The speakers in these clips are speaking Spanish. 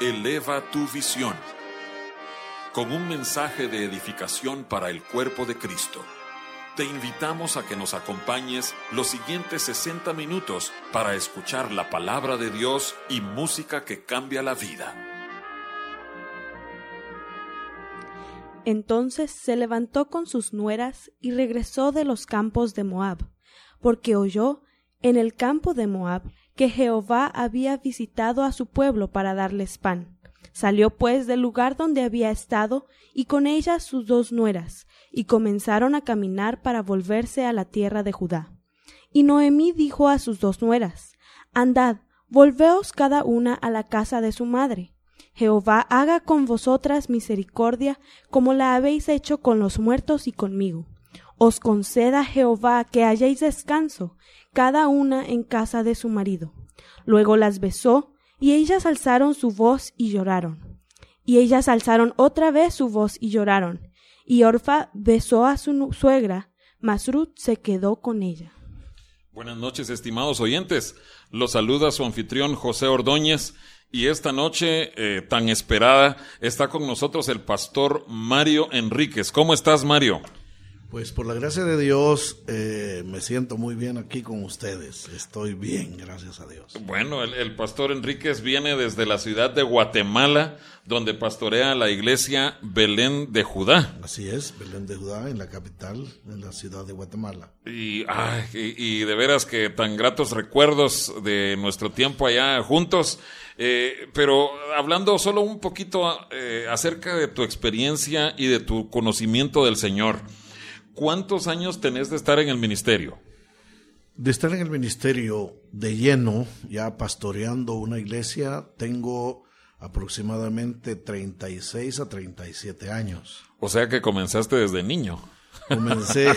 Eleva tu visión, con un mensaje de edificación para el cuerpo de Cristo. Te invitamos a que nos acompañes los siguientes 60 minutos para escuchar la palabra de Dios y música que cambia la vida. Entonces se levantó con sus nueras y regresó de los campos de Moab, porque oyó en el campo de Moab que Jehová había visitado a su pueblo para darles pan. Salió pues del lugar donde había estado, y con ella sus dos nueras, y comenzaron a caminar para volverse a la tierra de Judá. Y Noemí dijo a sus dos nueras, Andad, volveos cada una a la casa de su madre. Jehová haga con vosotras misericordia, como la habéis hecho con los muertos y conmigo. Os conceda Jehová que hayáis descanso, cada una en casa de su marido. Luego las besó, y ellas alzaron su voz y lloraron. Y ellas alzaron otra vez su voz y lloraron. Y Orfa besó a su suegra, mas Ruth se quedó con ella. Buenas noches, estimados oyentes. Los saluda su anfitrión José Ordóñez. Y esta noche eh, tan esperada está con nosotros el pastor Mario Enríquez. ¿Cómo estás, Mario? Pues por la gracia de Dios eh, me siento muy bien aquí con ustedes. Estoy bien, gracias a Dios. Bueno, el, pastor Enríquez viene desde la ciudad de Guatemala, donde pastorea la iglesia Belén de Judá. Así es, Belén de Judá, en la capital, en la ciudad de Guatemala. Y, y, de veras que tan gratos recuerdos de nuestro tiempo allá juntos. Eh, pero hablando solo un poquito eh, acerca de tu experiencia y de tu conocimiento del Señor. ¿Cuántos años tenés de estar en el ministerio? De estar en el ministerio de lleno, ya pastoreando una iglesia, tengo aproximadamente 36 a 37 años. O sea que comenzaste desde niño. Comencé.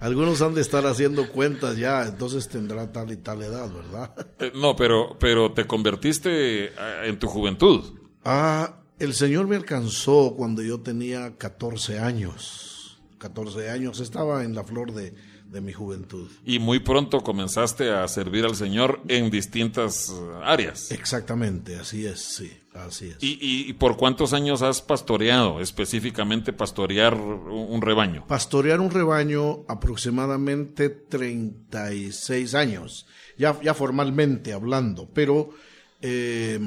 Algunos han de estar haciendo cuentas ya, entonces tendrá tal y tal edad, ¿verdad? Eh, no, pero, pero te convertiste eh, en tu juventud. Ah, el Señor me alcanzó cuando yo tenía 14 años. 14 años, estaba en la flor de, mi juventud. Y muy pronto comenzaste a servir al Señor en distintas eh, áreas. Exactamente, así es, sí, así es. ¿Y, por cuántos años has pastoreado, específicamente pastorear un rebaño? Pastorear un rebaño aproximadamente 36 años, ya, ya formalmente hablando, pero... Eh,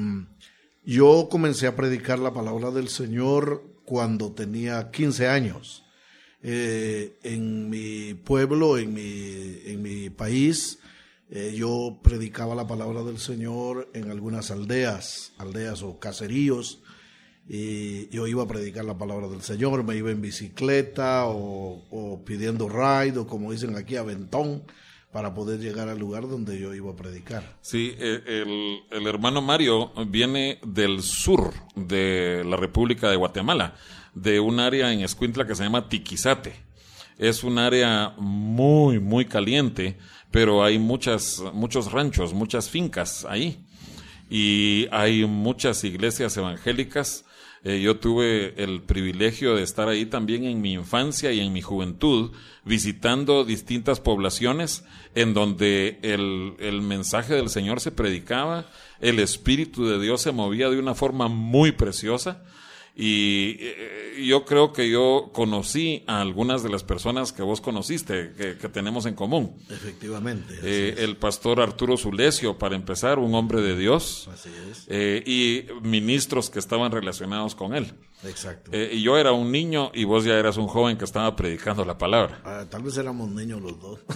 yo comencé a predicar la palabra del Señor cuando tenía 15 años. Eh, en mi pueblo, en mi, en mi país, eh, yo predicaba la palabra del Señor en algunas aldeas, aldeas o caseríos, y yo iba a predicar la palabra del Señor, me iba en bicicleta o, o pidiendo ride o como dicen aquí, aventón para poder llegar al lugar donde yo iba a predicar. Sí, eh, el, hermano Mario viene del sur de la República de Guatemala, de un área en Escuintla que se llama Tiquizate. Es un área muy, muy caliente, pero hay muchas, muchos ranchos, muchas fincas ahí. Y hay muchas iglesias evangélicas eh, yo tuve el privilegio de estar ahí también en mi infancia y en mi juventud, visitando distintas poblaciones en donde el, el mensaje del Señor se predicaba, el Espíritu de Dios se movía de una forma muy preciosa Y eh, yo creo que yo conocí a algunas de las personas que vos conociste, que, que tenemos en común. Efectivamente. Eh, el pastor Arturo Zulesio, para empezar, un hombre de Dios, Así es. eh, y ministros que estaban relacionados con él. Exacto. Y yo era un niño y vos ya eras un joven que estaba predicando la palabra. Ah, tal vez éramos niños los dos.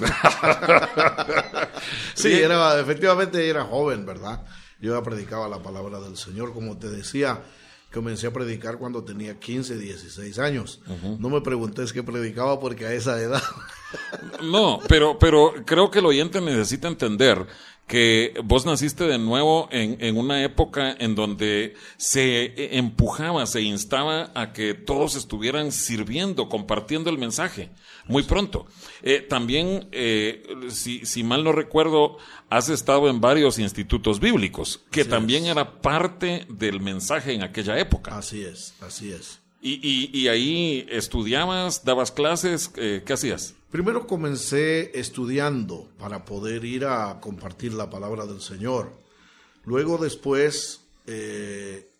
sí, era, efectivamente era joven, ¿verdad? Yo ya predicaba la palabra del Señor, como te decía, comencé a predicar cuando tenía 15, 16 años. No me preguntes qué predicaba porque a esa edad... No, pero, pero creo que el oyente necesita entender que vos naciste de nuevo en, en una época en donde se empujaba, se instaba a que todos estuvieran sirviendo, compartiendo el mensaje, muy pronto. Eh, también, eh, si, si mal no recuerdo, has estado en varios institutos bíblicos, que también era parte del mensaje en aquella época. así es, así es. Y, y, y ahí estudiabas, dabas clases, eh, ¿qué hacías? Primero comencé estudiando para poder ir a compartir la palabra del Señor. Luego después eh,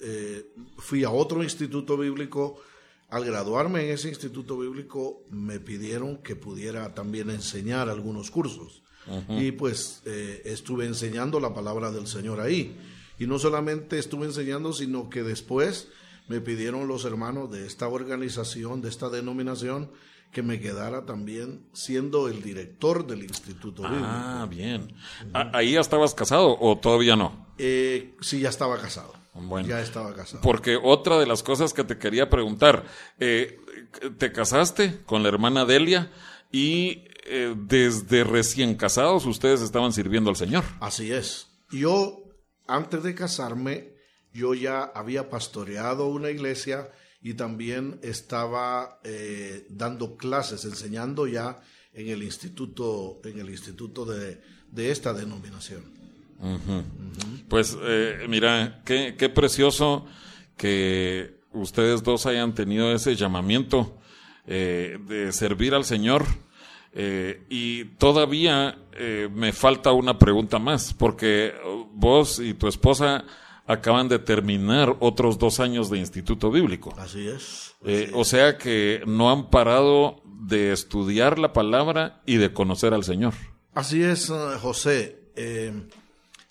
eh, fui a otro instituto bíblico. Al graduarme en ese instituto bíblico me pidieron que pudiera también enseñar algunos cursos. Y pues eh, estuve enseñando la palabra del Señor ahí. Y no solamente estuve enseñando, sino que después me pidieron los hermanos de esta organización, de esta denominación, que me quedara también siendo el director del instituto bíblico. Ah, bien. Ah, ¿Ahí ya estabas casado o todavía no? Eh, sí, ya estaba casado. Bueno. Ya estaba casado. Porque otra de las cosas que te quería preguntar, eh, te casaste con la hermana Delia y eh, desde recién casados ustedes estaban sirviendo al Señor. Así es. Yo, antes de casarme, yo ya había pastoreado una iglesia y también estaba eh, dando clases, enseñando ya en el instituto, en el instituto de, de esta denominación. Pues eh, mira, qué, qué precioso que ustedes dos hayan tenido ese llamamiento eh, de servir al Señor. Eh, y todavía eh, me falta una pregunta más, porque vos y tu esposa acaban de terminar otros dos años de instituto bíblico. Así es. Eh, o sea que no han parado de estudiar la palabra y de conocer al Señor. Así es, eh, José. Eh,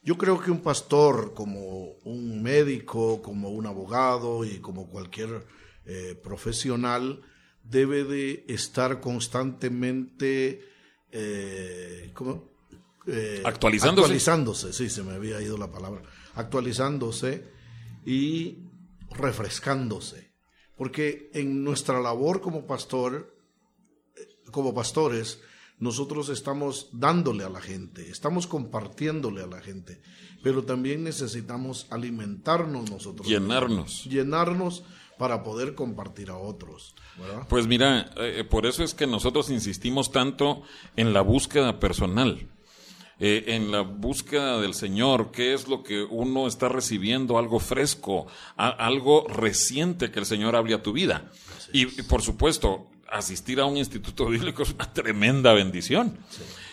yo creo que un pastor, como un médico, como un abogado y como cualquier eh, profesional, debe de estar constantemente eh, ¿cómo? Eh, Actualizándose. Actualizándose, sí, se me había ido la palabra. Actualizándose y refrescándose. Porque en nuestra labor como pastor, eh, como pastores, nosotros estamos dándole a la gente, estamos compartiéndole a la gente, pero también necesitamos alimentarnos nosotros. Llenarnos. Llenarnos para poder compartir a otros. ¿verdad? Pues mira, eh, por eso es que nosotros insistimos tanto en la búsqueda personal, eh, en la búsqueda del Señor, qué es lo que uno está recibiendo, algo fresco, a- algo reciente que el Señor hable a tu vida. Y, y, por supuesto, asistir a un instituto bíblico es una tremenda bendición.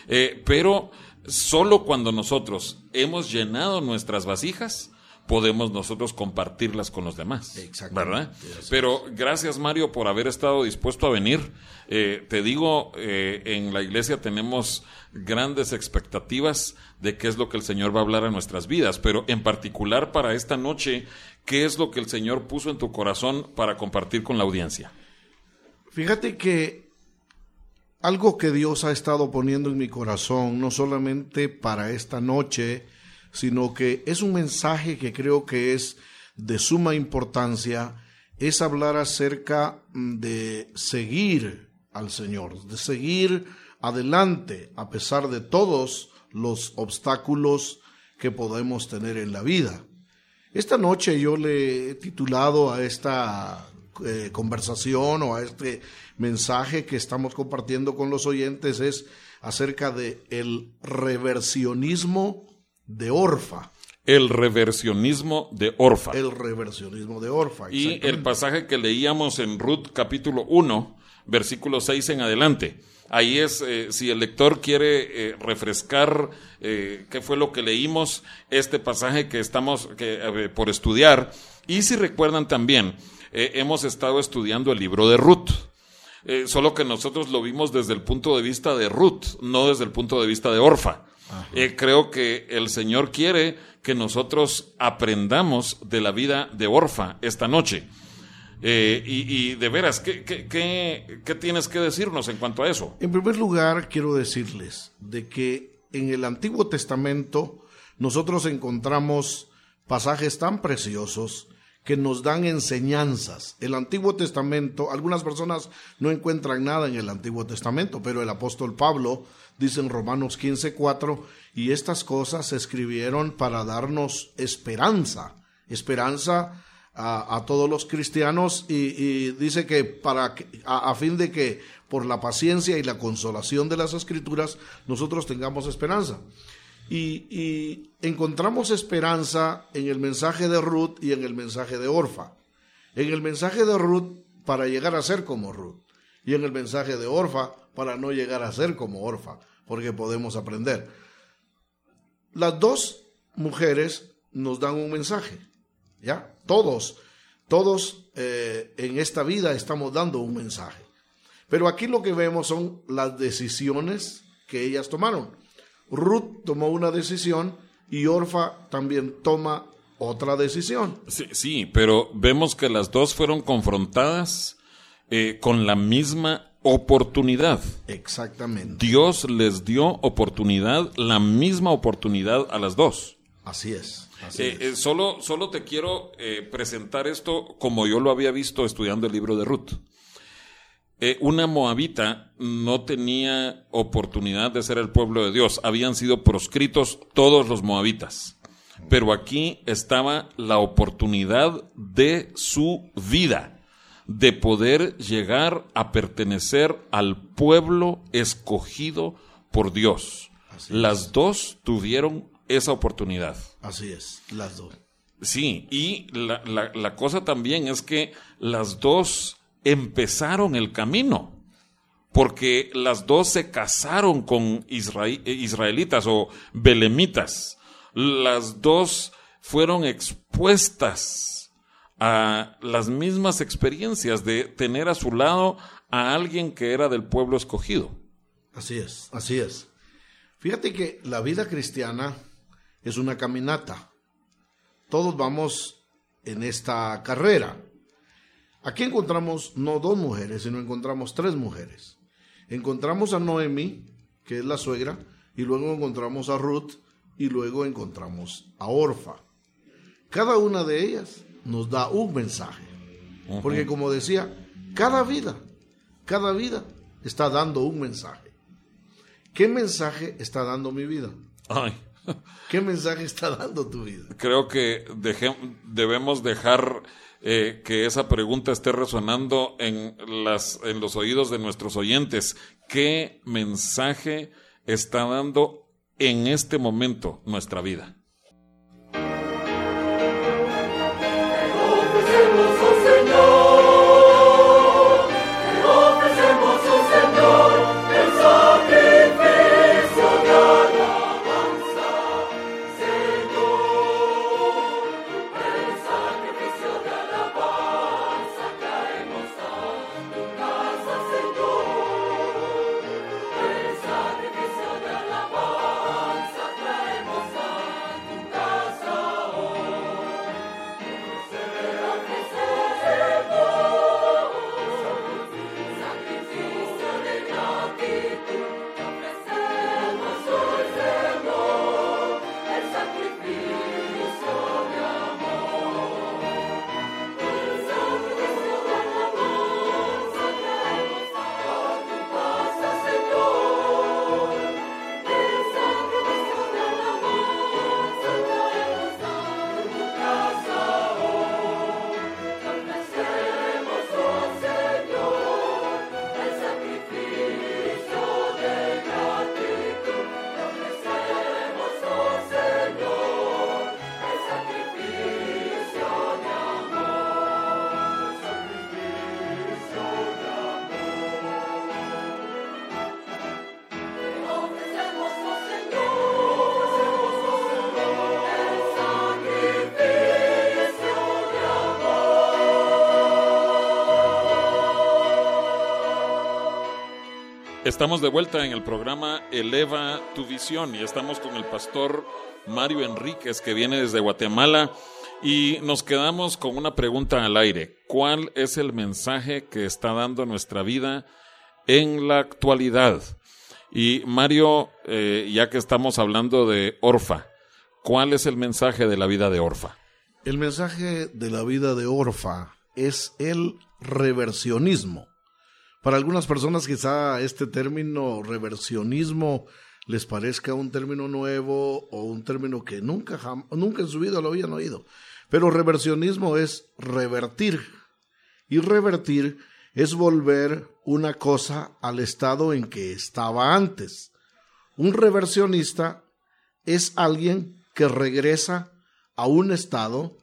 Eh, pero solo cuando nosotros hemos llenado nuestras vasijas, podemos nosotros compartirlas con los demás. Exactamente, ¿Verdad? Pero gracias Mario por haber estado dispuesto a venir. Eh, te digo, eh, en la iglesia tenemos grandes expectativas de qué es lo que el Señor va a hablar a nuestras vidas, pero en particular para esta noche, ¿qué es lo que el Señor puso en tu corazón para compartir con la audiencia? Fíjate que algo que Dios ha estado poniendo en mi corazón, no solamente para esta noche, sino que es un mensaje que creo que es de suma importancia, es hablar acerca mm, de seguir al Señor, de seguir adelante a pesar de todos los obstáculos que podemos tener en la vida. Esta noche yo le he titulado a esta eh, conversación o a este mensaje que estamos compartiendo con los oyentes es acerca de el reversionismo de Orfa. El reversionismo de Orfa. El reversionismo de Orfa. Y el pasaje que leíamos en Ruth capítulo 1, versículo 6 en adelante. Ahí es, eh, si el lector quiere eh, refrescar eh, qué fue lo que leímos, este pasaje que estamos por estudiar. Y si recuerdan también, hemos estado estudiando el libro de Ruth. solo que nosotros lo vimos desde el punto de vista de Ruth, no desde el punto de vista de Orfa. Creo que el Señor quiere que nosotros aprendamos de la vida de Orfa esta noche. Eh, y, de veras, ¿qué, qué, tienes que decirnos en cuanto a eso? En primer lugar, quiero decirles de que en el Antiguo Testamento nosotros encontramos pasajes tan preciosos que nos dan enseñanzas. El Antiguo Testamento, algunas personas no encuentran nada en el Antiguo Testamento, pero el apóstol Pablo dice en Romanos 15:4, y estas cosas se escribieron para darnos esperanza, esperanza a, todos los cristianos y, dice que para a, fin de que por la paciencia y la consolación de las escrituras nosotros tengamos esperanza. Y, encontramos esperanza en el mensaje de Ruth y en el mensaje de Orfa. En el mensaje de Ruth para llegar a ser como Ruth y en el mensaje de Orfa para no llegar a ser como Orfa, porque podemos aprender. Las dos mujeres nos dan un mensaje. ¿ya? Todos, todos eh, en esta vida estamos dando un mensaje. Pero aquí lo que vemos son las decisiones que ellas tomaron. Ruth tomó una decisión y Orfa también toma otra decisión. Sí, sí pero vemos que las dos fueron confrontadas eh, con la misma oportunidad. Exactamente. Dios les dio oportunidad, la misma oportunidad a las dos. Así es. Eh, eh, solo, solo te quiero presentar esto como yo lo había visto estudiando el libro de Ruth. una moabita no tenía oportunidad de ser el pueblo de Dios. Habían sido proscritos todos los moabitas. Pero aquí estaba la oportunidad de su vida, de poder llegar a pertenecer al pueblo escogido por Dios. Las dos tuvieron esa oportunidad. Así es, las dos. Sí, y la, la, cosa también es que las dos empezaron el camino, porque las dos se casaron con israelitas o belemitas. Las dos fueron expuestas a las mismas experiencias de tener a su lado a alguien que era del pueblo escogido. Así es, así es. Fíjate que la vida cristiana es una caminata. Todos vamos en esta carrera. Aquí encontramos no dos mujeres, sino encontramos tres mujeres. Encontramos a Noemi, que es la suegra, y luego encontramos a Ruth, y luego encontramos a Orfa. Cada una de ellas nos da un mensaje. Porque como decía, cada vida, cada vida está dando un mensaje. ¿Qué mensaje está dando mi vida? Ay. ¿Qué mensaje está dando tu vida? Creo que debemos dejar eh, que esa pregunta esté resonando en, las, en los oídos de nuestros oyentes. ¿Qué mensaje está dando en este momento nuestra vida? Estamos de vuelta en el programa Eleva tu visión y estamos con el pastor Mario Enríquez que viene desde Guatemala y nos quedamos con una pregunta al aire. ¿Cuál es el mensaje que está dando nuestra vida en la actualidad? Y Mario, eh, ya que estamos hablando de Orfa, ¿cuál es el mensaje de la vida de Orfa? El mensaje de la vida de Orfa es el reversionismo. Para algunas personas quizá este término reversionismo les parezca un término nuevo o un término que nunca, nunca en su vida lo habían oído. Pero reversionismo es revertir. Y revertir es volver una cosa al estado en que estaba antes. Un reversionista es alguien que regresa a un estado,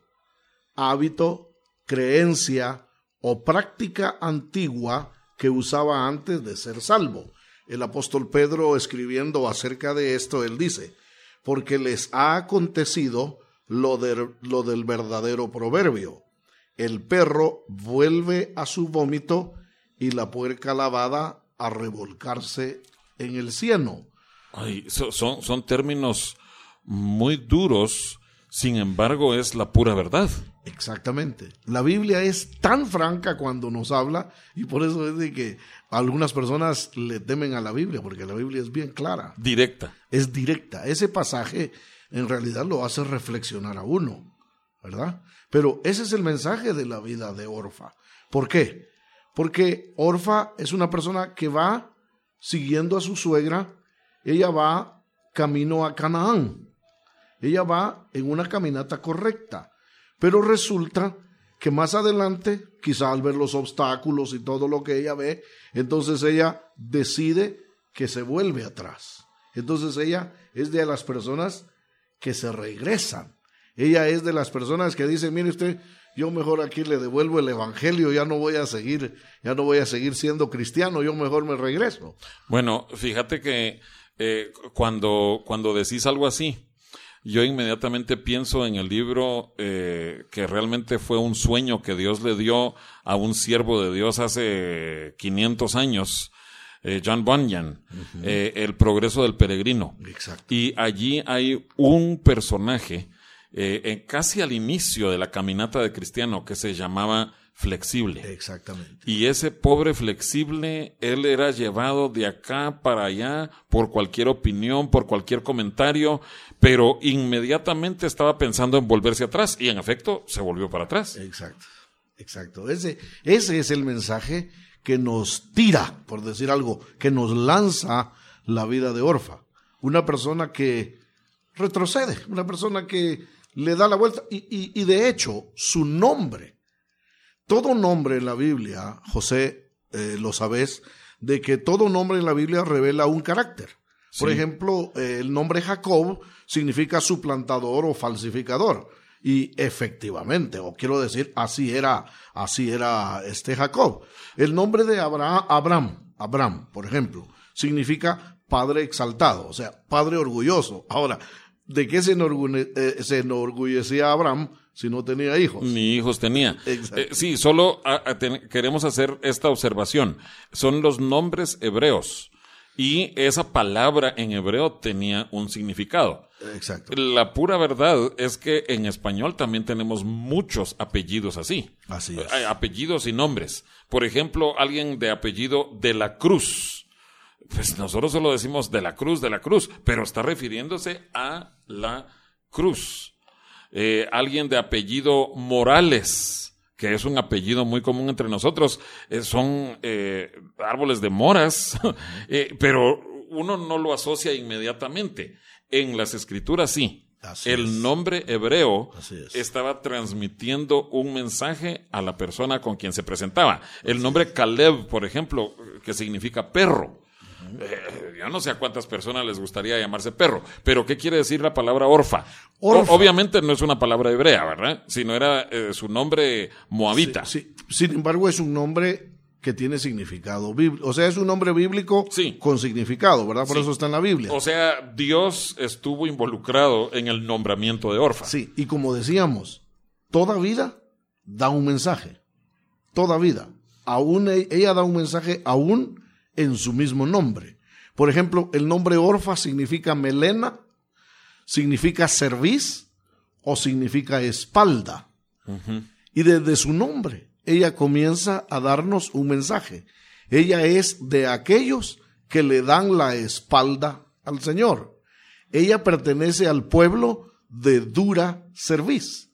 hábito, creencia o práctica antigua que usaba antes de ser salvo. El apóstol Pedro escribiendo acerca de esto, él dice, porque les ha acontecido lo, lo del verdadero proverbio. El perro vuelve a su vómito y la puerca lavada a revolcarse en el cieno. Ay, son, son términos muy duros, sin embargo es la pura verdad. Exactamente. La Biblia es tan franca cuando nos habla y por eso es de que algunas personas le temen a la Biblia, porque la Biblia es bien clara. Directa. Es directa. Ese pasaje en realidad lo hace reflexionar a uno, ¿verdad? Pero ese es el mensaje de la vida de Orfa. ¿Por qué? Porque Orfa es una persona que va siguiendo a su suegra, ella va camino a Canaán, ella va en una caminata correcta, pero resulta que más adelante, quizá al ver los obstáculos y todo lo que ella ve, entonces ella decide que se vuelve atrás. Entonces ella es de las personas que se regresan. Ella es de las personas que dicen, mire usted, yo mejor aquí le devuelvo el evangelio, ya no voy a seguir, ya no voy a seguir siendo cristiano, yo mejor me regreso. Bueno, fíjate que eh, cuando, cuando decís algo así, yo inmediatamente pienso en el libro eh, que realmente fue un sueño que Dios le dio a un siervo de Dios hace 500 años, eh, John Bunyan, eh, El progreso del peregrino. Exacto. Y allí hay un personaje, eh, casi al inicio de la caminata de Cristiano, que se llamaba Flexible. Exactamente. Y ese pobre flexible, él era llevado de acá para allá por cualquier opinión, por cualquier comentario, pero inmediatamente estaba pensando en volverse atrás y en efecto se volvió para atrás. Exacto, exacto. Ese, ese es el mensaje que nos tira, por decir algo, que nos lanza la vida de Orfa. Una persona que retrocede, una persona que le da la vuelta. Y, de hecho, su nombre, todo nombre en la Biblia, José, eh, lo sabes, de que todo nombre en la Biblia revela un carácter. Por ejemplo, eh, el nombre Jacob significa suplantador o falsificador. Y efectivamente, o quiero decir, así era, así era este Jacob. El nombre de Abraham, Abraham, Abraham, por ejemplo, significa padre exaltado, o sea, padre orgulloso. Ahora, ¿de qué se, eh, enorgullecía Abraham si no tenía hijos? Ni hijos tenía. Eh, sí, solo queremos hacer esta observación. Son los nombres hebreos. Y esa palabra en hebreo tenía un significado. Exacto. La pura verdad es que en español también tenemos muchos apellidos así. Así es. Apellidos y nombres. Por ejemplo, alguien de apellido de la Cruz. Pues nosotros solo decimos de la Cruz, de la Cruz, pero está refiriéndose a la Cruz. Eh, alguien de apellido Morales que es un apellido muy común entre nosotros, eh, son eh, árboles de moras, pero uno no lo asocia inmediatamente. En las escrituras sí. el nombre hebreo estaba transmitiendo un mensaje a la persona con quien se presentaba. El nombre Caleb, por ejemplo, que significa perro. Eh, yo no sé a cuántas personas les gustaría llamarse perro, pero ¿qué quiere decir la palabra orfa? obviamente no es una palabra hebrea, ¿verdad? Sino era eh, su nombre moabita. Sí, Sin embargo, es un nombre que tiene significado bíblico. O sea, es un nombre bíblico con significado, ¿verdad? Por eso está en la Biblia. O sea, Dios estuvo involucrado en el nombramiento de Orfa. Sí, y como decíamos, toda vida da un mensaje. Toda vida. Aún e, ella da un mensaje aún en su mismo nombre. Por ejemplo, el nombre Orfa significa melena, significa cerviz o significa espalda. Y desde su nombre, ella comienza a darnos un mensaje. Ella es de aquellos que le dan la espalda al Señor. Ella pertenece al pueblo de dura cerviz.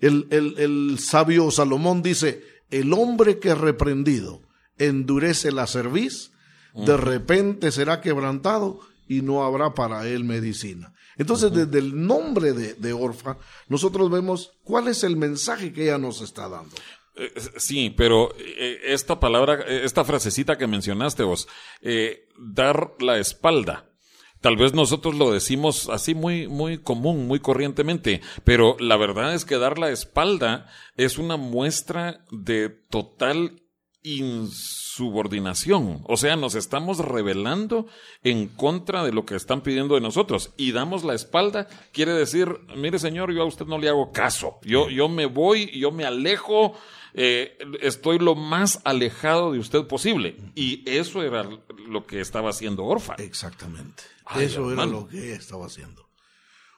El, el, sabio Salomón dice, el hombre que reprendido endurece la cerviz, de repente será quebrantado y no habrá para él medicina. Entonces, desde el nombre de, Orfa, nosotros vemos cuál es el mensaje que ella nos está dando. Eh, sí, pero eh, esta palabra, esta frasecita que mencionaste vos, eh, dar la espalda. Tal vez nosotros lo decimos así muy, muy común, muy corrientemente, pero la verdad es que dar la espalda es una muestra de total insubordinación. O sea, nos estamos rebelando en contra de lo que están pidiendo de nosotros y damos la espalda. Quiere decir, mire señor, yo a usted no le hago caso. Yo, yo me voy, yo me alejo eh, estoy lo más alejado de usted posible. Y eso era lo que estaba haciendo Orfa. Exactamente. eso era lo que estaba haciendo.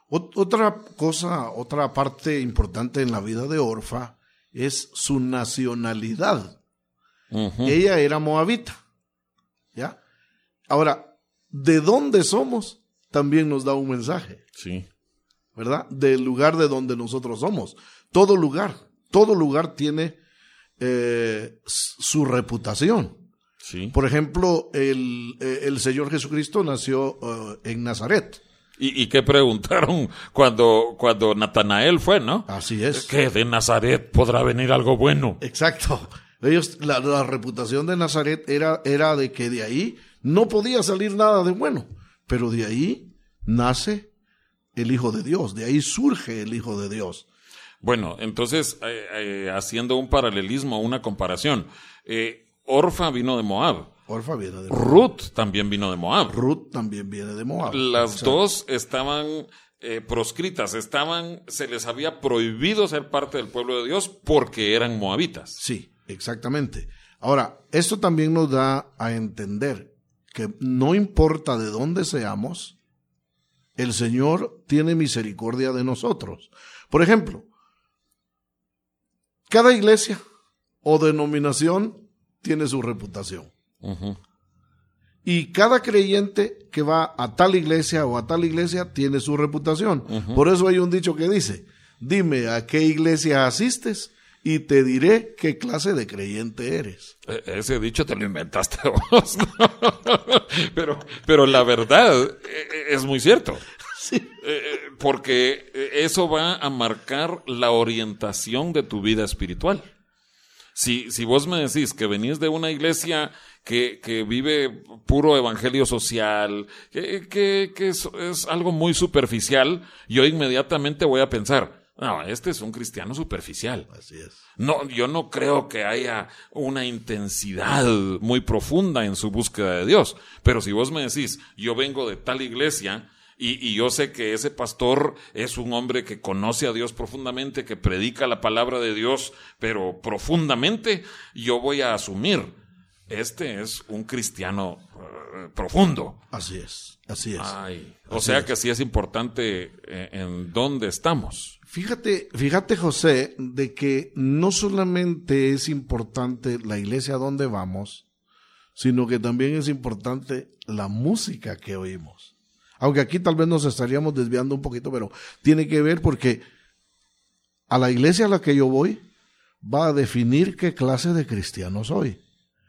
otra cosa, otra parte importante en la vida de Orfa es su nacionalidad. Ella era moabita. ¿Ya? Ahora, ¿de dónde somos? También nos da un mensaje. Sí. ¿Verdad? Del lugar de donde nosotros somos. Todo lugar, todo lugar tiene eh, su reputación. Sí. Por ejemplo, el, eh, el Señor Jesucristo nació eh, en Nazaret. ¿Y, qué preguntaron cuando, cuando Natanael fue, no? Así es. Que de Nazaret podrá venir algo bueno. Exacto. Ellos, la, la, reputación de Nazaret era, era de que de ahí no podía salir nada de bueno, pero de ahí nace el Hijo de Dios, de ahí surge el Hijo de Dios. Bueno, entonces, eh, eh, haciendo un paralelismo, una comparación, eh, Orfa vino de Moab. Orfa viene de Moab. Ruth también vino de Moab. Ruth también viene de Moab. Las dos estaban proscritas, estaban, se les había prohibido ser parte del pueblo de Dios porque eran moabitas. Sí, exactamente. Ahora, esto también nos da a entender que no importa de dónde seamos, el Señor tiene misericordia de nosotros. Por ejemplo, cada iglesia o denominación tiene su reputación. Y cada creyente que va a tal iglesia o a tal iglesia tiene su reputación. Por eso hay un dicho que dice, dime a qué iglesia asistes y te diré qué clase de creyente eres. E, ese dicho te lo inventaste vos. pero, pero la verdad e, e, es muy cierto. Sí. Porque eso va a marcar la orientación de tu vida espiritual. Si, si vos me decís que venís de una iglesia que, que vive puro evangelio social, que, que, que es, es, algo muy superficial, yo inmediatamente voy a pensar, no, este es un cristiano superficial. Así es. No, yo no creo que haya una intensidad muy profunda en su búsqueda de Dios. Pero si vos me decís, yo vengo de tal iglesia y, yo sé que ese pastor es un hombre que conoce a Dios profundamente, que predica la palabra de Dios, pero profundamente, yo voy a asumir, este es un cristiano eh, profundo. Así es, así es. o sea que sí es importante eh, en dónde estamos. Fíjate, fíjate José, de que no solamente es importante la iglesia a donde vamos, sino que también es importante la música que oímos. Aunque aquí tal vez nos estaríamos desviando un poquito, pero tiene que ver porque a la iglesia a la que yo voy va a definir qué clase de cristiano soy.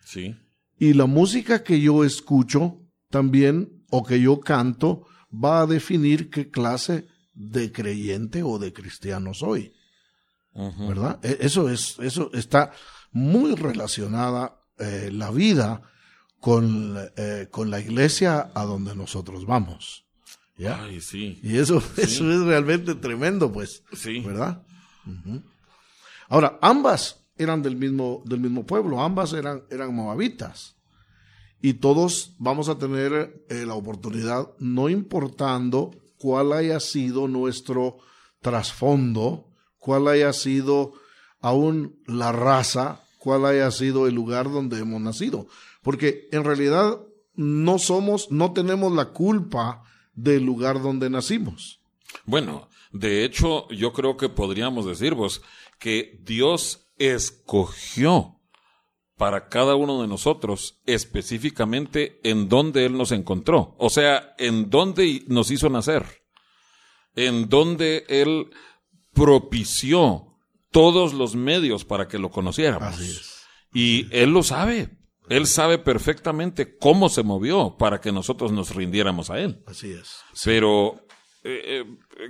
Sí. Y la música que yo escucho también o que yo canto va a definir qué clase de creyente o de cristiano soy. ¿Verdad? E, eso es, eso está muy relacionada eh, la vida con, eh, con la iglesia a donde nosotros vamos. Ay, sí. Y eso, eso es realmente tremendo, pues. Sí. ¿Verdad? Ahora, ambas eran del mismo, del mismo pueblo, ambas eran, eran moabitas. Y todos vamos a tener eh, la oportunidad, no importando cuál haya sido nuestro trasfondo, cuál haya sido aún la raza, cuál haya sido el lugar donde hemos nacido. Porque en realidad no somos, no tenemos la culpa del lugar donde nacimos. Bueno, de hecho, yo creo que podríamos decir vos que Dios escogió para cada uno de nosotros específicamente en dónde Él nos encontró. O sea, en dónde nos hizo nacer. En dónde Él propició todos los medios para que lo conociéramos. Así es. Y Él lo sabe. Él sabe perfectamente cómo se movió para que nosotros nos rindiéramos a Él. Así es. Pero eh, eh,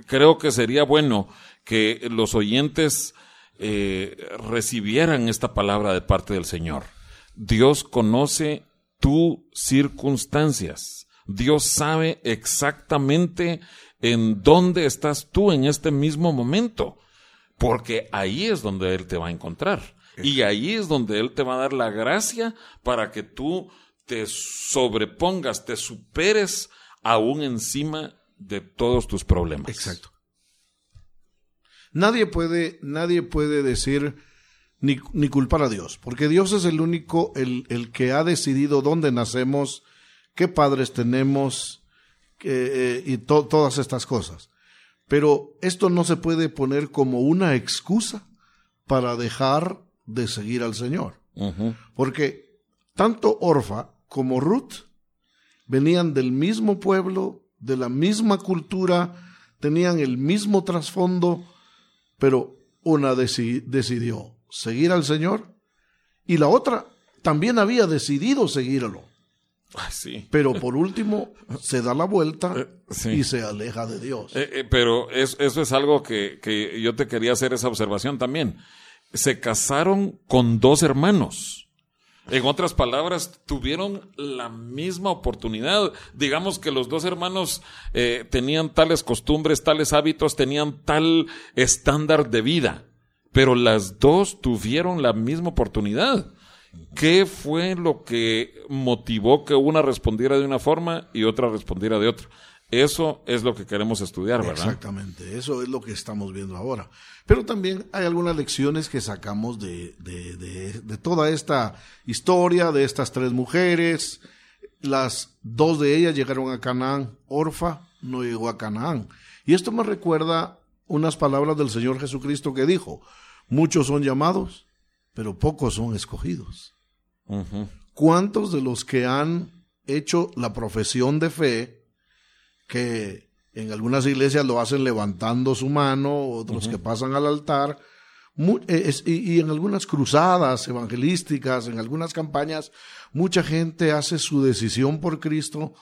creo que sería bueno que los oyentes eh, recibieran esta palabra de parte del Señor. Dios conoce tus circunstancias. Dios sabe exactamente en dónde estás tú en este mismo momento, porque ahí es donde Él te va a encontrar. Y ahí es donde Él te va a dar la gracia para que tú te sobrepongas, te superes aún encima de todos tus problemas. Exacto. Nadie puede, nadie puede decir ni, ni culpar a Dios, porque Dios es el único, el, el que ha decidido dónde nacemos, qué padres tenemos eh, y to- todas estas cosas. Pero esto no se puede poner como una excusa para dejar de seguir al Señor. Porque tanto Orfa como Ruth venían del mismo pueblo, de la misma cultura, tenían el mismo trasfondo, pero una deci- decidió seguir al Señor y la otra también había decidido seguirlo. Ay, sí. Pero por último se da la vuelta Eh, sí. y se aleja de Dios. Eh, eh, pero es- eso es algo que, que yo te quería hacer esa observación también. Se casaron con dos hermanos. En otras palabras, tuvieron la misma oportunidad. Digamos que los dos hermanos eh, tenían tales costumbres, tales hábitos, tenían tal estándar de vida, pero las dos tuvieron la misma oportunidad. ¿Qué fue lo que motivó que una respondiera de una forma y otra respondiera de otra? Eso es lo que queremos estudiar, ¿verdad? Exactamente, eso es lo que estamos viendo ahora. Pero también hay algunas lecciones que sacamos de, de, de- de toda esta historia, de estas tres mujeres. Las dos de ellas llegaron a Canaán, Orfa no llegó a Canaán. Y esto me recuerda unas palabras del Señor Jesucristo que dijo, muchos son llamados, pero pocos son escogidos. ¿Cuántos de los que han hecho la profesión de fe, que en algunas iglesias lo hacen levantando su mano, otros que pasan al altar, eh, es- y, y en algunas cruzadas evangelísticas, en algunas campañas, mucha gente hace su decisión por Cristo,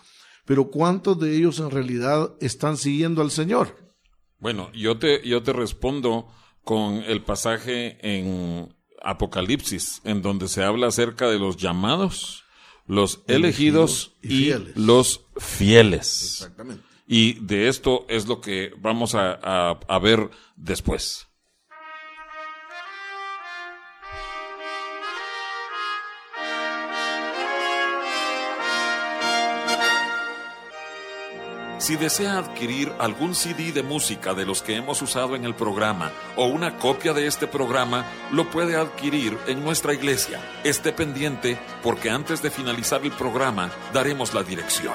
pero ¿cuántos de ellos en realidad están siguiendo al Señor? Bueno, yo te, yo te respondo con el pasaje en Apocalipsis, en donde se habla acerca de los llamados, los elegidos, Elegidos y y, los fieles. Exactamente. Y de esto es lo que vamos a, a- a ver después. Si desea adquirir algún CD de música de los que hemos usado en el programa o una copia de este programa, lo puede adquirir en nuestra iglesia. Esté pendiente porque antes de finalizar el programa daremos la dirección.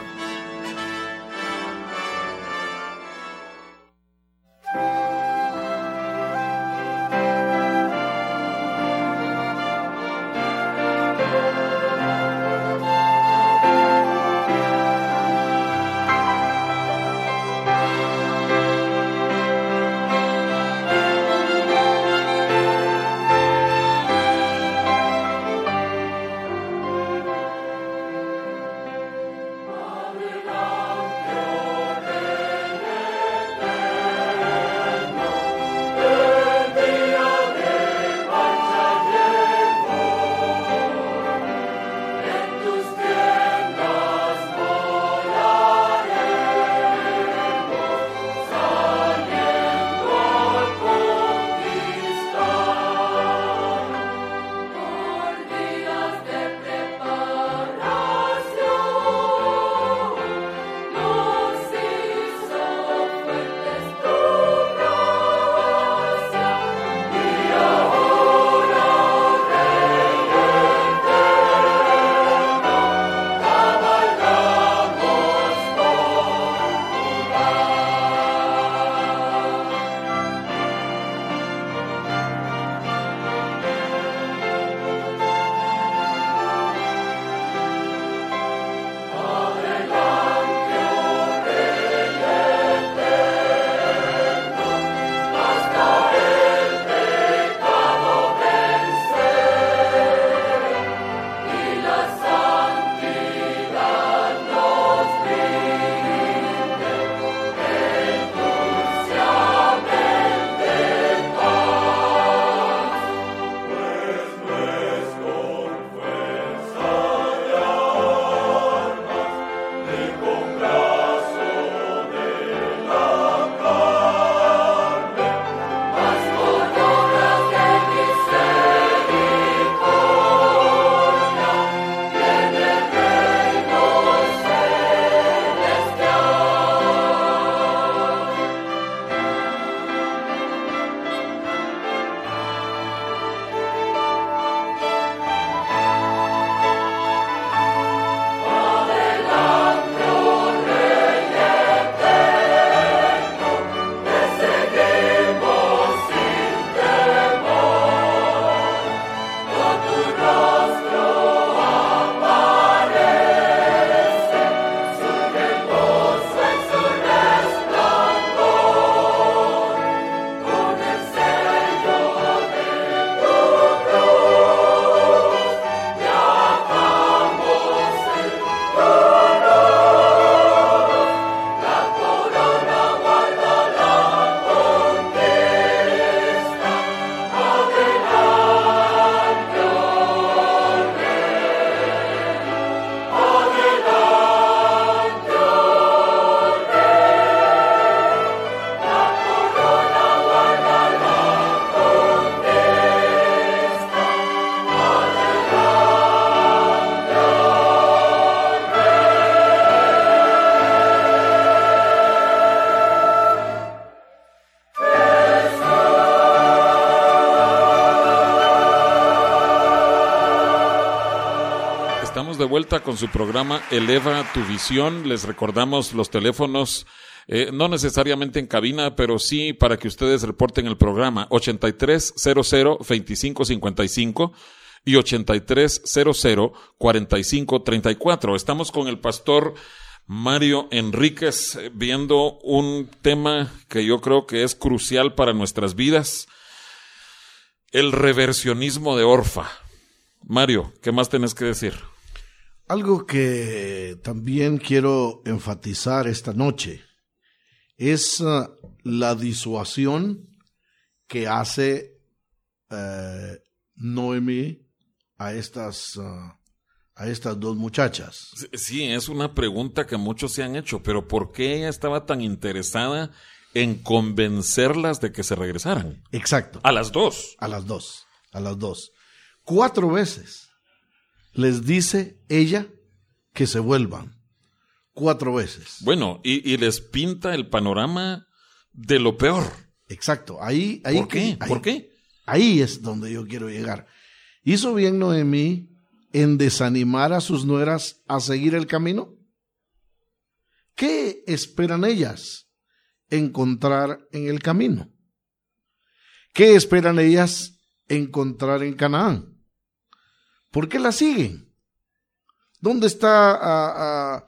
Con su programa Eleva tu visión. Les recordamos los teléfonos, eh, no necesariamente en cabina, pero sí para que ustedes reporten el programa 8300-2555 y 8300-4534. Estamos con el pastor Mario Enríquez eh, viendo un tema que yo creo que es crucial para nuestras vidas, el reversionismo de Orfa. Mario, ¿qué más tenés que decir? Algo que también quiero enfatizar esta noche es uh, la disuasión que hace uh, Noemi a estas, uh, a estas dos muchachas. Sí, es una pregunta que muchos se han hecho, pero ¿por qué ella estaba tan interesada en convencerlas de que se regresaran? Exacto. A las dos. A las dos, a las dos. Cuatro veces les dice ella que se vuelvan. Cuatro veces. Bueno, y, y les pinta el panorama de lo peor. Exacto. Ahí, ahí ¿Por qué? ahí- ¿Por qué? Ahí es donde yo quiero llegar. ¿Hizo bien Noemí en desanimar a sus nueras a seguir el camino? ¿Qué esperan ellas encontrar en el camino? ¿Qué esperan ellas encontrar en Canaán? ¿Por qué la siguen? ¿Dónde está ah, ah,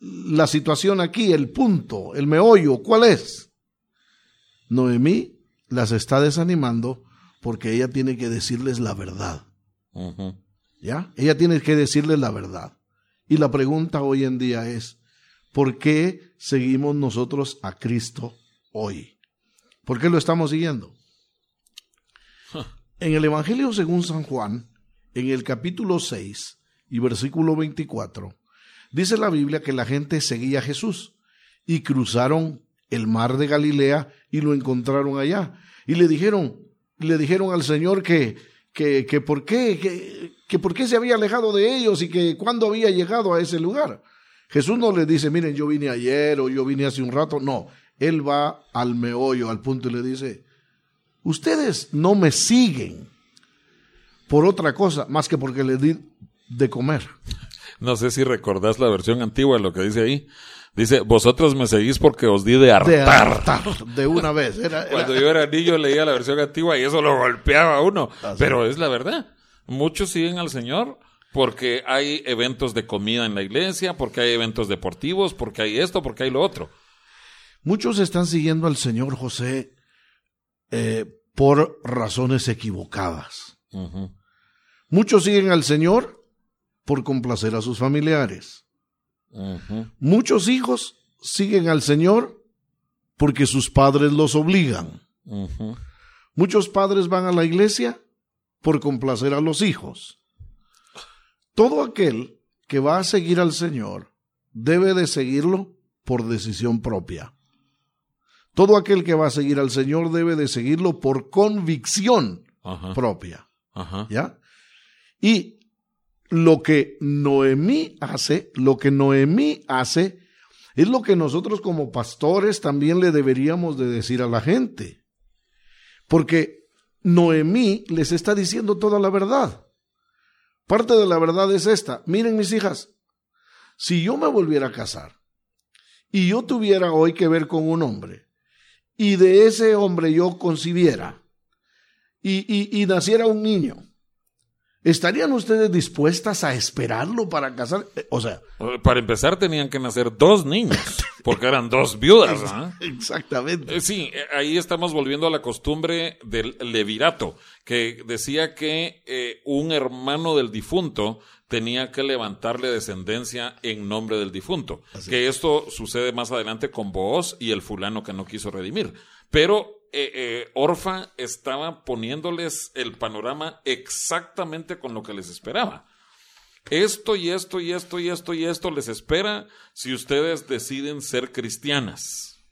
la situación aquí, el punto, el meollo? ¿Cuál es? Noemí las está desanimando porque ella tiene que decirles la verdad. ¿Ya? Ella tiene que decirles la verdad. Y la pregunta hoy en día es, ¿por qué seguimos nosotros a Cristo hoy? ¿Por qué lo estamos siguiendo? En el Evangelio según San Juan, en el capítulo 6 y versículo 24, dice la Biblia que la gente seguía a Jesús y cruzaron el mar de Galilea y lo encontraron allá. Y le dijeron, le dijeron al Señor que, que, que por qué, que, por qué se había alejado de ellos y que cuándo había llegado a ese lugar. Jesús no les dice, miren, yo vine ayer o yo vine hace un rato. No, él va al meollo, al punto y le dice, ustedes no me siguen por otra cosa más que porque les di de comer. No sé si recordás la versión antigua de lo que dice ahí. Dice, vosotros me seguís porque os di de hartar. De hartar, de una vez. Era- era- Cuando yo era niño leía la versión antigua y eso lo golpeaba a uno. Así. Pero es la verdad. Muchos siguen al Señor porque hay eventos de comida en la iglesia, porque hay eventos deportivos, porque hay esto, porque hay lo otro. Muchos están siguiendo al Señor José eh, por razones equivocadas. Ujú. Muchos siguen al Señor por complacer a sus familiares. Muchos hijos siguen al Señor porque sus padres los obligan. Muchos padres van a la iglesia por complacer a los hijos. Todo aquel que va a seguir al Señor debe de seguirlo por decisión propia. Todo aquel que va a seguir al Señor debe de seguirlo por convicción Ajá. propia. Ajá. ¿Ya? Y lo que Noemí hace, lo que Noemí hace, es lo que nosotros como pastores también le deberíamos de decir a la gente. Porque Noemí les está diciendo toda la verdad. Parte de la verdad es esta. Miren mis hijas, si yo me volviera a casar y yo tuviera hoy que ver con un hombre y de ese hombre yo concibiera y, y- y naciera un niño, ¿estarían ustedes dispuestas a esperarlo para casar? Eh, O sea, Para empezar tenían que nacer dos niños, porque eran dos viudas. ¿ah? exactamente. Eh, Sí, eh, ahí estamos volviendo a la costumbre del levirato, que decía que eh, un hermano del difunto tenía que levantarle descendencia en nombre del difunto. que esto sucede más adelante con Booz y el fulano que no quiso redimir. Pero eh, eh, Orfa estaba poniéndoles el panorama exactamente con lo que les esperaba. Esto y esto y esto y esto y esto les espera si ustedes deciden ser cristianas.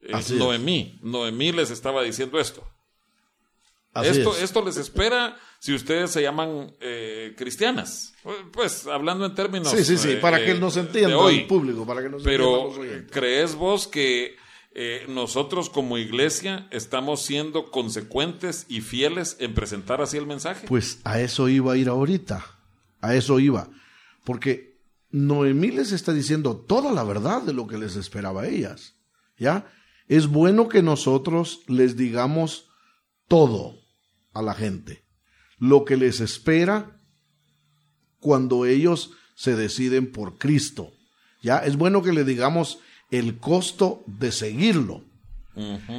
Eh, Así. Noemí, Noemí les estaba diciendo esto. Así esto, es. esto les espera si ustedes se llaman eh, cristianas. Pues hablando en términos. Sí, sí, sí, para eh, que nos de entienda hoy. el público, para que nos Pero. ¿crees vos que eh, nosotros como iglesia estamos siendo consecuentes y fieles en presentar así el mensaje? Pues a eso iba a ir ahorita. A eso iba. Porque Noemí les está diciendo toda la verdad de lo que les esperaba a ellas. ¿Ya? Es bueno que nosotros les digamos todo a la gente. Lo que les espera cuando ellos se deciden por Cristo. ¿Ya? Es bueno que le digamos el costo de seguirlo.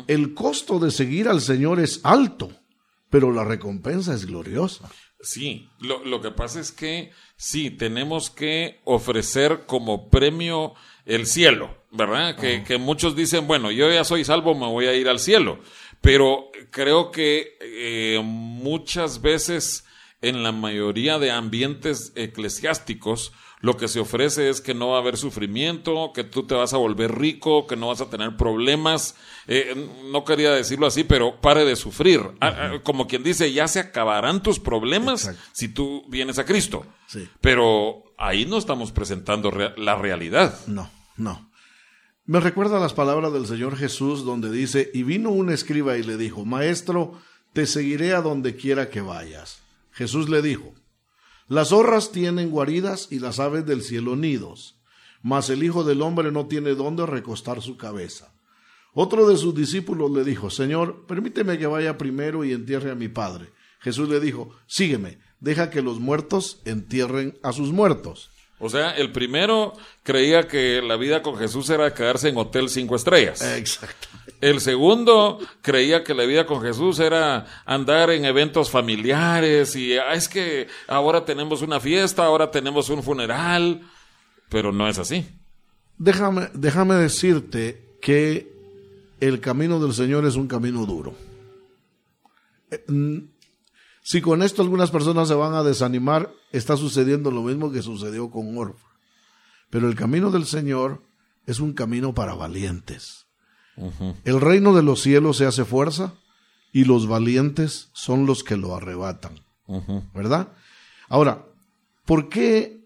El costo de seguir al Señor es alto, pero la recompensa es gloriosa. Sí, lo, lo, que pasa es que sí, tenemos que ofrecer como premio el cielo, ¿verdad? Que, que, muchos dicen, bueno, yo ya soy salvo, me voy a ir al cielo, pero creo que eh, muchas veces en la mayoría de ambientes eclesiásticos, lo que se ofrece es que no va a haber sufrimiento, que tú te vas a volver rico, que no vas a tener problemas. Eh, no quería decirlo así, pero pare de sufrir. Ah, ah, como quien dice, ya se acabarán tus problemas si tú vienes a Cristo. Pero ahí no estamos presentando la realidad. No, no. Me recuerda las palabras del Señor Jesús donde dice, y vino un escriba y le dijo, Maestro, te seguiré a donde quiera que vayas. Jesús le dijo, las zorras tienen guaridas y las aves del cielo nidos, mas el Hijo del Hombre no tiene dónde recostar su cabeza. Otro de sus discípulos le dijo, Señor, permíteme que vaya primero y entierre a mi Padre. Jesús le dijo, sígueme, deja que los muertos entierren a sus muertos. O sea, el primero creía que la vida con Jesús era quedarse en hotel cinco estrellas. Exacto. El segundo creía que la vida con Jesús era andar en eventos familiares y ah, es que ahora tenemos una fiesta, ahora tenemos un funeral, pero no es así. Déjame, déjame decirte que el camino del Señor es un camino duro. Si con esto algunas personas se van a desanimar, está sucediendo lo mismo que sucedió con Orfa. Pero el camino del Señor es un camino para valientes. El reino de los cielos se hace fuerza y los valientes son los que lo arrebatan. ¿Verdad? Ahora, ¿por qué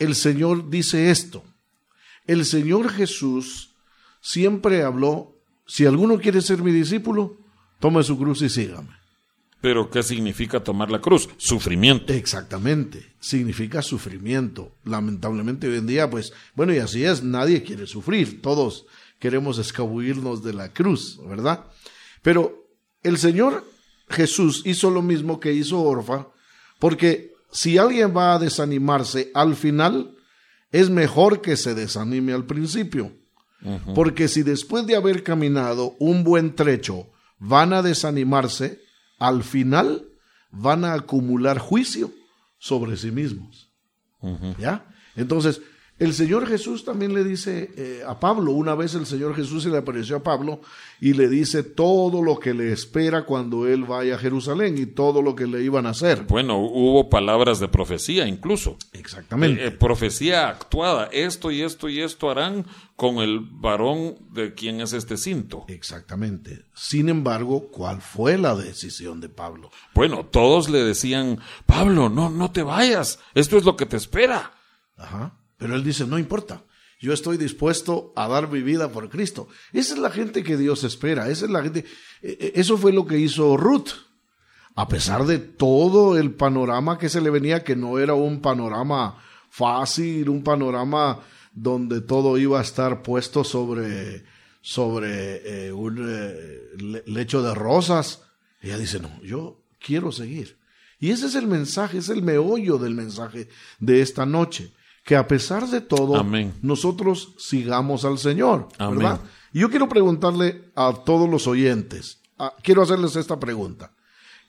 el Señor dice esto? El Señor Jesús siempre habló, si alguno quiere ser mi discípulo, tome su cruz y sígame. Pero ¿qué significa tomar la cruz? Sufrimiento. Exactamente, significa sufrimiento. Lamentablemente hoy en día, pues, bueno, y así es, nadie quiere sufrir, todos queremos escabullirnos de la cruz, ¿verdad? Pero el Señor Jesús hizo lo mismo que hizo Orfa, porque si alguien va a desanimarse al final, es mejor que se desanime al principio. Porque si después de haber caminado un buen trecho van a desanimarse, al final van a acumular juicio sobre sí mismos. ¿Ya? Entonces, el Señor Jesús también le dice eh, a Pablo, una vez el Señor Jesús se le apareció a Pablo y le dice todo lo que le espera cuando él vaya a Jerusalén y todo lo que le iban a hacer. Bueno, hubo palabras de profecía incluso. Exactamente. Eh, eh, profecía actuada, esto y esto y esto harán con el varón de quien es este cinto. Exactamente. Sin embargo, ¿cuál fue la decisión de Pablo? Bueno, todos le decían, Pablo, no, no te vayas, esto es lo que te espera. Ajá. Pero él dice, no importa, yo estoy dispuesto a dar mi vida por Cristo. Esa es la gente que Dios espera, esa es la gente, e, e, eso fue lo que hizo Ruth. A pesar de todo el panorama que se le venía, que no era un panorama fácil, un panorama donde todo iba a estar puesto sobre, sobre eh, un eh, lecho de rosas. Ella dice, no, yo quiero seguir. Y ese es el mensaje, es el meollo del mensaje de esta noche que a pesar de todo, nosotros sigamos al Señor, ¿verdad? Y yo quiero preguntarle a todos los oyentes, quiero hacerles esta pregunta.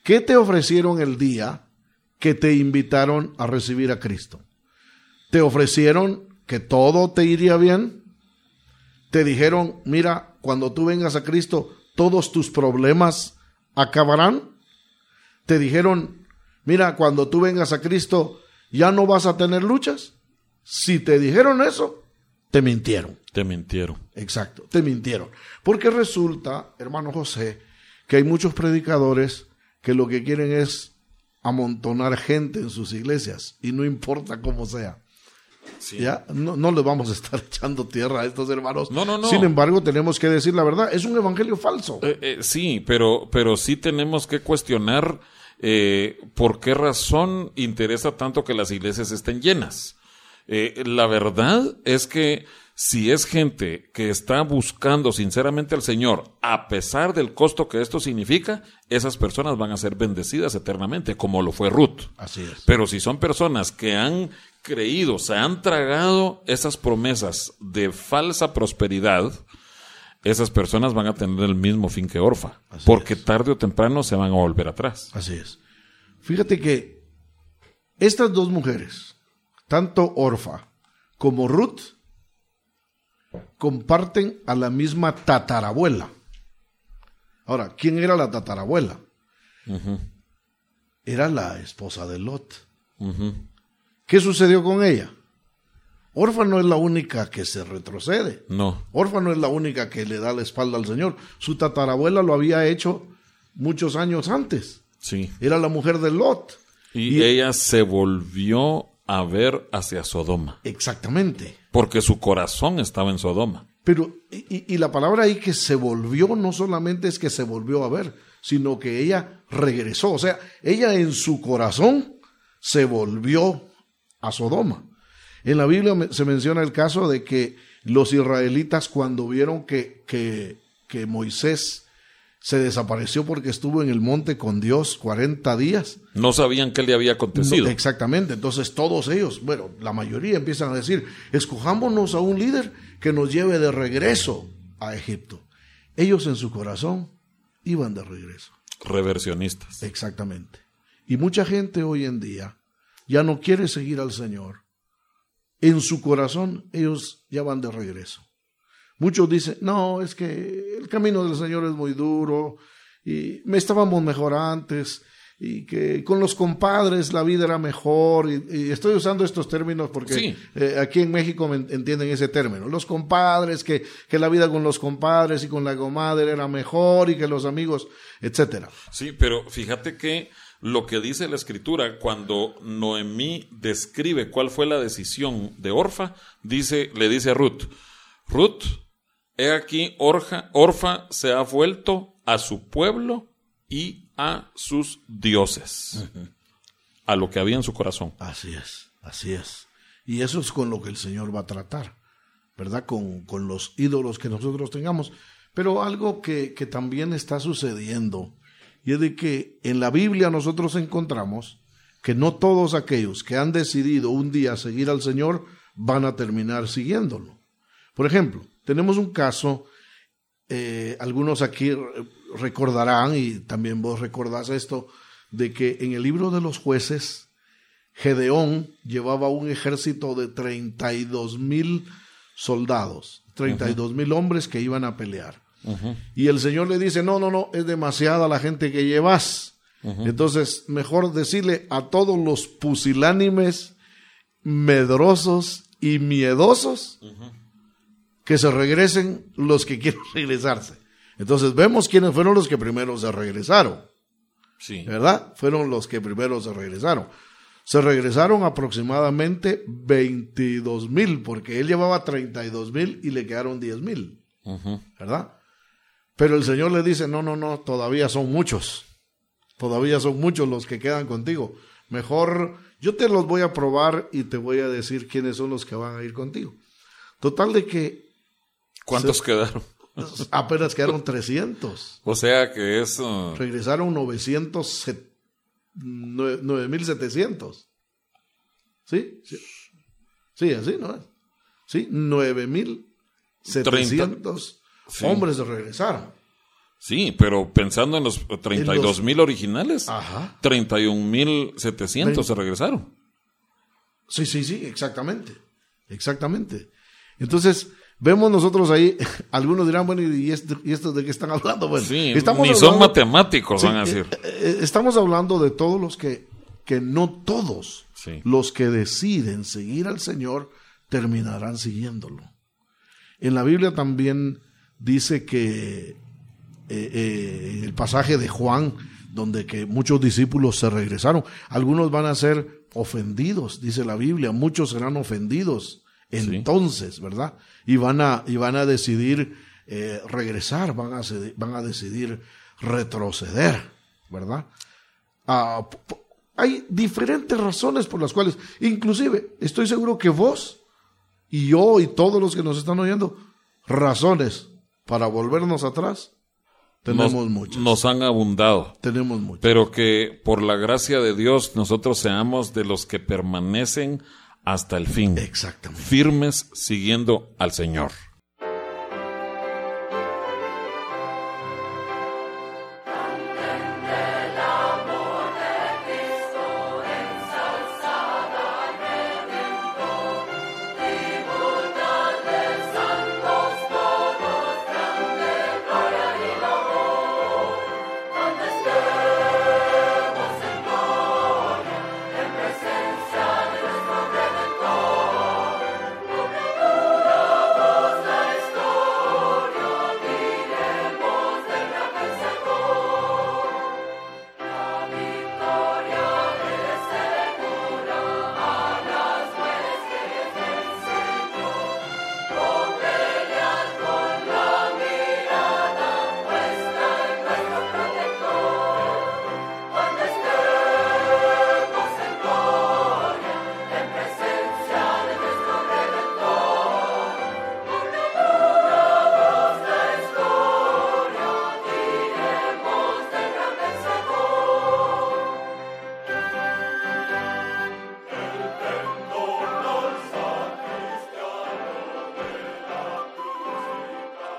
¿Qué te ofrecieron el día que te invitaron a recibir a Cristo? ¿Te ofrecieron que todo te iría bien? ¿Te dijeron, mira, cuando tú vengas a Cristo, todos tus problemas acabarán? ¿Te dijeron, mira, cuando tú vengas a Cristo, ya no vas a tener luchas? Si te dijeron eso, te mintieron. Te mintieron. Exacto, te mintieron. Porque resulta, hermano José, que hay muchos predicadores que lo que quieren es amontonar gente en sus iglesias y no importa cómo sea. ¿Ya? No, no le vamos a estar echando tierra a estos hermanos. No, no, no. Sin embargo, tenemos que decir la verdad. Es un evangelio falso. Eh, eh, sí, pero, pero sí tenemos que cuestionar eh, ¿por qué razón interesa tanto que las iglesias estén llenas? Eh, la verdad es que si es gente que está buscando sinceramente al Señor, a pesar del costo que esto significa, esas personas van a ser bendecidas eternamente, como lo fue Ruth. Así es. Pero si son personas que han creído, se han tragado esas promesas de falsa prosperidad, esas personas van a tener el mismo fin que Orfa, Así porque es. tarde o temprano se van a volver atrás. Así es. Fíjate que estas dos mujeres, tanto Orfa como Ruth, comparten a la misma tatarabuela. Ahora, ¿quién era la tatarabuela? Era la esposa de Lot. ¿Qué sucedió con ella? Orfa no es la única que se retrocede. No, Orfa no es la única que le da la espalda al Señor. Su tatarabuela lo había hecho muchos años antes. sí. Era la mujer de Lot. Y, ella se volvió a ver hacia Sodoma, Exactamente. porque su corazón estaba en Sodoma. Pero, y, y la palabra ahí que se volvió no solamente es que se volvió a ver, sino que ella regresó. O sea, ella en su corazón se volvió a Sodoma. En la Biblia se menciona el caso de que los israelitas cuando vieron que, que, que Moisés se desapareció porque estuvo en el monte con Dios 40 días, No sabían qué le había acontecido. no, exactamente. Entonces todos ellos, bueno, la mayoría empiezan a decir, escojámonos a un líder que nos lleve de regreso a Egipto. Ellos en su corazón iban de regreso. Reversionistas. Exactamente. Y mucha gente hoy en día ya no quiere seguir al Señor. En su corazón ellos ya van de regreso. Muchos dicen, no, es que el camino del Señor es muy duro y me estábamos mejor antes y que con los compadres la vida era mejor y, y estoy usando estos términos porque Sí. eh, aquí en México me en- entienden ese término. Los compadres, que, que la vida con los compadres y con la comadre era mejor y que los amigos, etcétera. Sí, pero fíjate que lo que dice la escritura cuando Noemí describe cuál fue la decisión de Orfa, dice, le dice a Ruth, Ruth, he aquí Orja, Orfa se ha vuelto a su pueblo y a sus dioses, a lo que había en su corazón. Así es, así es. Y eso es con lo que el Señor va a tratar, ¿verdad? Con, con los ídolos que nosotros tengamos. Pero algo que, que también está sucediendo, y es de que en la Biblia nosotros encontramos que no todos aquellos que han decidido un día seguir al Señor van a terminar siguiéndolo. Por ejemplo, tenemos un caso, eh, algunos aquí recordarán, y también vos recordás esto, de que en el libro de los jueces, Gedeón llevaba un ejército de 32 mil soldados, 32 mil hombres que iban a pelear. Y el Señor le dice, no, no, no, es demasiada la gente que llevas. Entonces, mejor decirle a todos los pusilánimes, medrosos y miedosos que se regresen los que quieren regresarse. Entonces, vemos quiénes fueron los que primero se regresaron. Sí. ¿verdad? Fueron los que primero se regresaron. Se regresaron aproximadamente 22 mil, porque él llevaba 32 mil y le quedaron 10 mil. ¿verdad? Pero el Señor le dice, no, no, no, todavía son muchos, todavía son muchos los que quedan contigo. Mejor yo te los voy a probar y te voy a decir quiénes son los que van a ir contigo. Total de que ¿Cuántos quedaron? apenas quedaron 300. O sea que es... uh, regresaron 900, 9.700. ¿Sí? ¿Sí? Sí, así, ¿no? es? Sí, 9.700 Sí. hombres regresaron. sí, pero pensando en los 32 mil originales, Ajá. 31 mil 700 se regresaron. Sí, sí, sí, exactamente. Exactamente. Entonces, vemos nosotros ahí, algunos dirán, bueno, ¿y esto, y esto de qué están hablando? Bueno, Sí, estamos ni son matemáticos, Sí, van a eh, decir. eh, estamos hablando de todos los que, que no todos Sí. los que deciden seguir al Señor terminarán siguiéndolo. En la Biblia también dice que eh, eh, el pasaje de Juan, donde que muchos discípulos se regresaron, algunos van a ser ofendidos, dice la Biblia, muchos serán ofendidos entonces, ¿verdad? Y van a, y van a decidir eh, regresar, van a, van a decidir retroceder, ¿verdad? Ah, hay diferentes razones por las cuales, inclusive, estoy seguro que vos y yo y todos los que nos están oyendo, razones para volvernos atrás, tenemos nos, muchas. Nos han abundado. Tenemos muchas. Pero que por la gracia de Dios nosotros seamos de los que permanecen hasta el fin. Exactamente. Firmes siguiendo al Señor.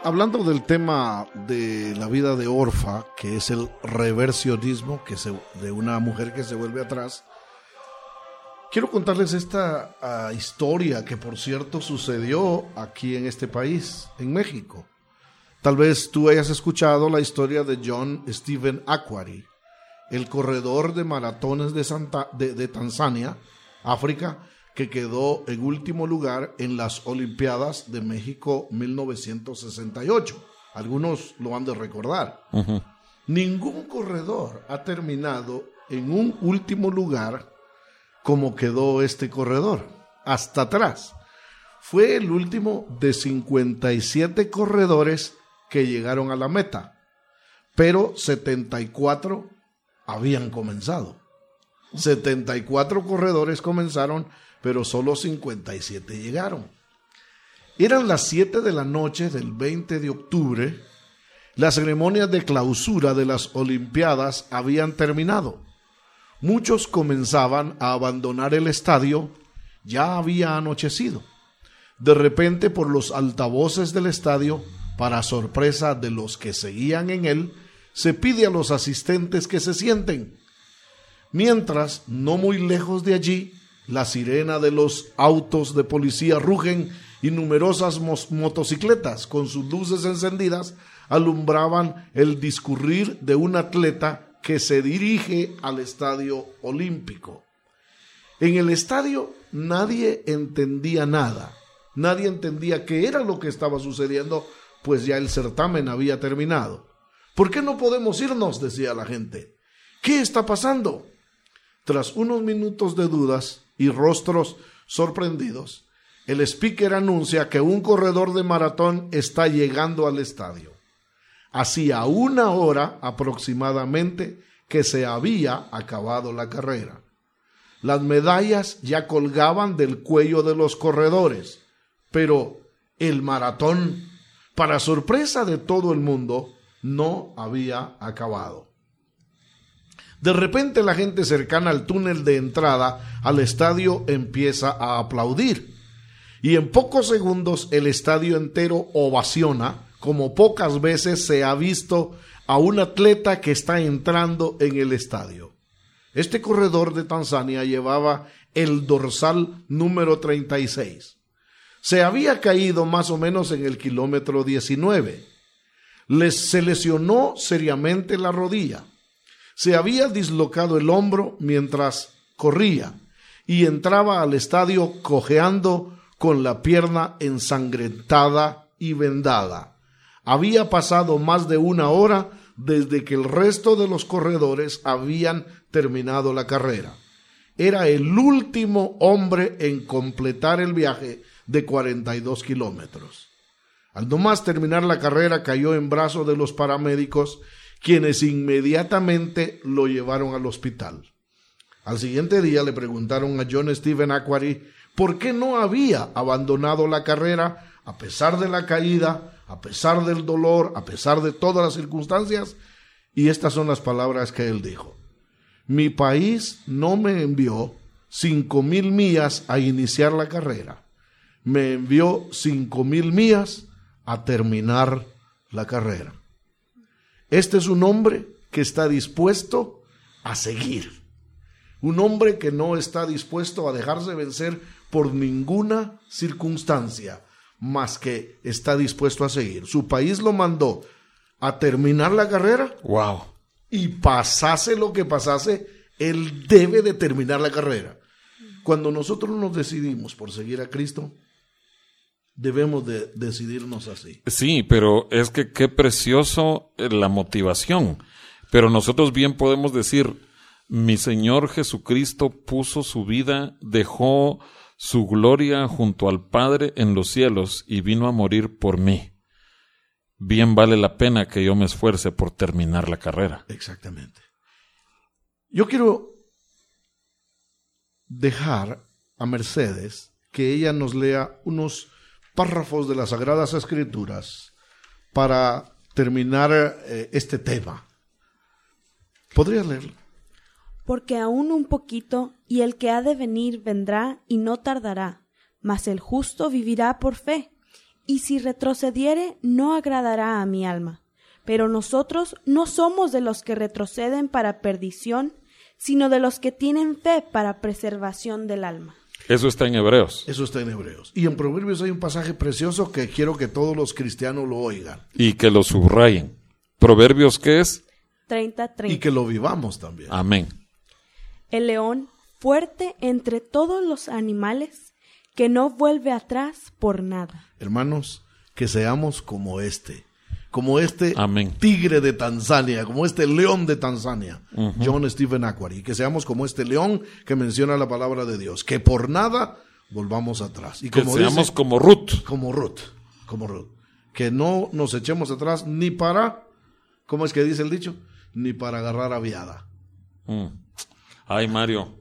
Hablando del tema de la vida de Orfa, que es el reversionismo que se, de una mujer que se vuelve atrás, quiero contarles esta uh, historia que por cierto sucedió aquí en este país, en México. Tal vez tú hayas escuchado la historia de John Stephen Aquari, el corredor de maratones de, Santa, de, de Tanzania, África, que quedó en último lugar en las Olimpiadas de México 1968. Algunos lo han de recordar. Uh -huh. Ningún corredor ha terminado en un último lugar como quedó este corredor, hasta atrás. Fue el último de 57 corredores que llegaron a la meta, pero 74 habían comenzado. 74 corredores comenzaron pero solo 57 llegaron. Eran las 7 de la noche del 20 de octubre. Las ceremonias de clausura de las Olimpiadas habían terminado. Muchos comenzaban a abandonar el estadio. Ya había anochecido. De repente, por los altavoces del estadio, para sorpresa de los que seguían en él, se pide a los asistentes que se sienten. Mientras, no muy lejos de allí, la sirena de los autos de policía rugen y numerosas motocicletas con sus luces encendidas alumbraban el discurrir de un atleta que se dirige al estadio olímpico. En el estadio nadie entendía nada, nadie entendía qué era lo que estaba sucediendo, pues ya el certamen había terminado. ¿Por qué no podemos irnos? decía la gente. ¿Qué está pasando? Tras unos minutos de dudas, y rostros sorprendidos, el speaker anuncia que un corredor de maratón está llegando al estadio. Hacía una hora aproximadamente que se había acabado la carrera. Las medallas ya colgaban del cuello de los corredores, pero el maratón, para sorpresa de todo el mundo, no había acabado. De repente la gente cercana al túnel de entrada al estadio empieza a aplaudir. Y en pocos segundos el estadio entero ovaciona, como pocas veces se ha visto a un atleta que está entrando en el estadio. Este corredor de Tanzania llevaba el dorsal número 36. Se había caído más o menos en el kilómetro 19. Les se lesionó seriamente la rodilla se había dislocado el hombro mientras corría y entraba al estadio cojeando con la pierna ensangrentada y vendada. Había pasado más de una hora desde que el resto de los corredores habían terminado la carrera. Era el último hombre en completar el viaje de 42 kilómetros. Al no más terminar la carrera cayó en brazos de los paramédicos quienes inmediatamente lo llevaron al hospital. Al siguiente día le preguntaron a John Stephen Aquary por qué no había abandonado la carrera a pesar de la caída, a pesar del dolor, a pesar de todas las circunstancias. Y estas son las palabras que él dijo. Mi país no me envió cinco mil millas a iniciar la carrera. Me envió cinco mil millas a terminar la carrera. Este es un hombre que está dispuesto a seguir. Un hombre que no está dispuesto a dejarse vencer por ninguna circunstancia, más que está dispuesto a seguir. Su país lo mandó a terminar la carrera. Wow. Y pasase lo que pasase, él debe de terminar la carrera. Cuando nosotros nos decidimos por seguir a Cristo, debemos de decidirnos así. Sí, pero es que qué precioso eh, la motivación. Pero nosotros bien podemos decir, mi Señor Jesucristo puso su vida, dejó su gloria junto al Padre en los cielos y vino a morir por mí. Bien vale la pena que yo me esfuerce por terminar la carrera. Exactamente. Yo quiero dejar a Mercedes que ella nos lea unos párrafos de las Sagradas Escrituras para terminar eh, este tema. ¿Podría leerlo? Porque aún un poquito, y el que ha de venir vendrá y no tardará, mas el justo vivirá por fe, y si retrocediere no agradará a mi alma. Pero nosotros no somos de los que retroceden para perdición, sino de los que tienen fe para preservación del alma. Eso está en Hebreos. Eso está en Hebreos. Y en Proverbios hay un pasaje precioso que quiero que todos los cristianos lo oigan. Y que lo subrayen. Proverbios, ¿qué es? 30, 30. Y que lo vivamos también. Amén. El león, fuerte entre todos los animales, que no vuelve atrás por nada. Hermanos, que seamos como este como este Amén. tigre de Tanzania, como este león de Tanzania, John Stephen Aquary, que seamos como este león que menciona la palabra de Dios, que por nada volvamos atrás. Y Que como seamos dice, como Ruth. como Ruth, como Ruth, que no nos echemos atrás ni para, ¿cómo es que dice el dicho? Ni para agarrar aviada. Mm. Ay, Mario,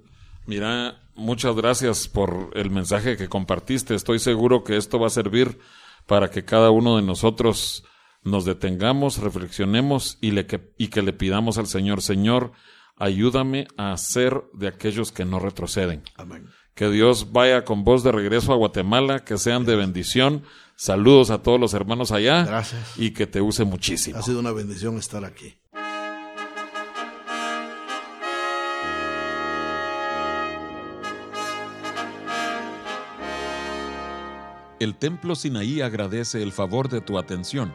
mira, muchas gracias por el mensaje que compartiste. Estoy seguro que esto va a servir para que cada uno de nosotros nos detengamos, reflexionemos y, le que, y que le pidamos al Señor, Señor, ayúdame a ser de aquellos que no retroceden. Amén. Que Dios vaya con vos de regreso a Guatemala, que sean de bendición. Saludos a todos los hermanos allá Gracias. y que te use muchísimo. Ha sido una bendición estar aquí. El Templo Sinaí agradece el favor de tu atención.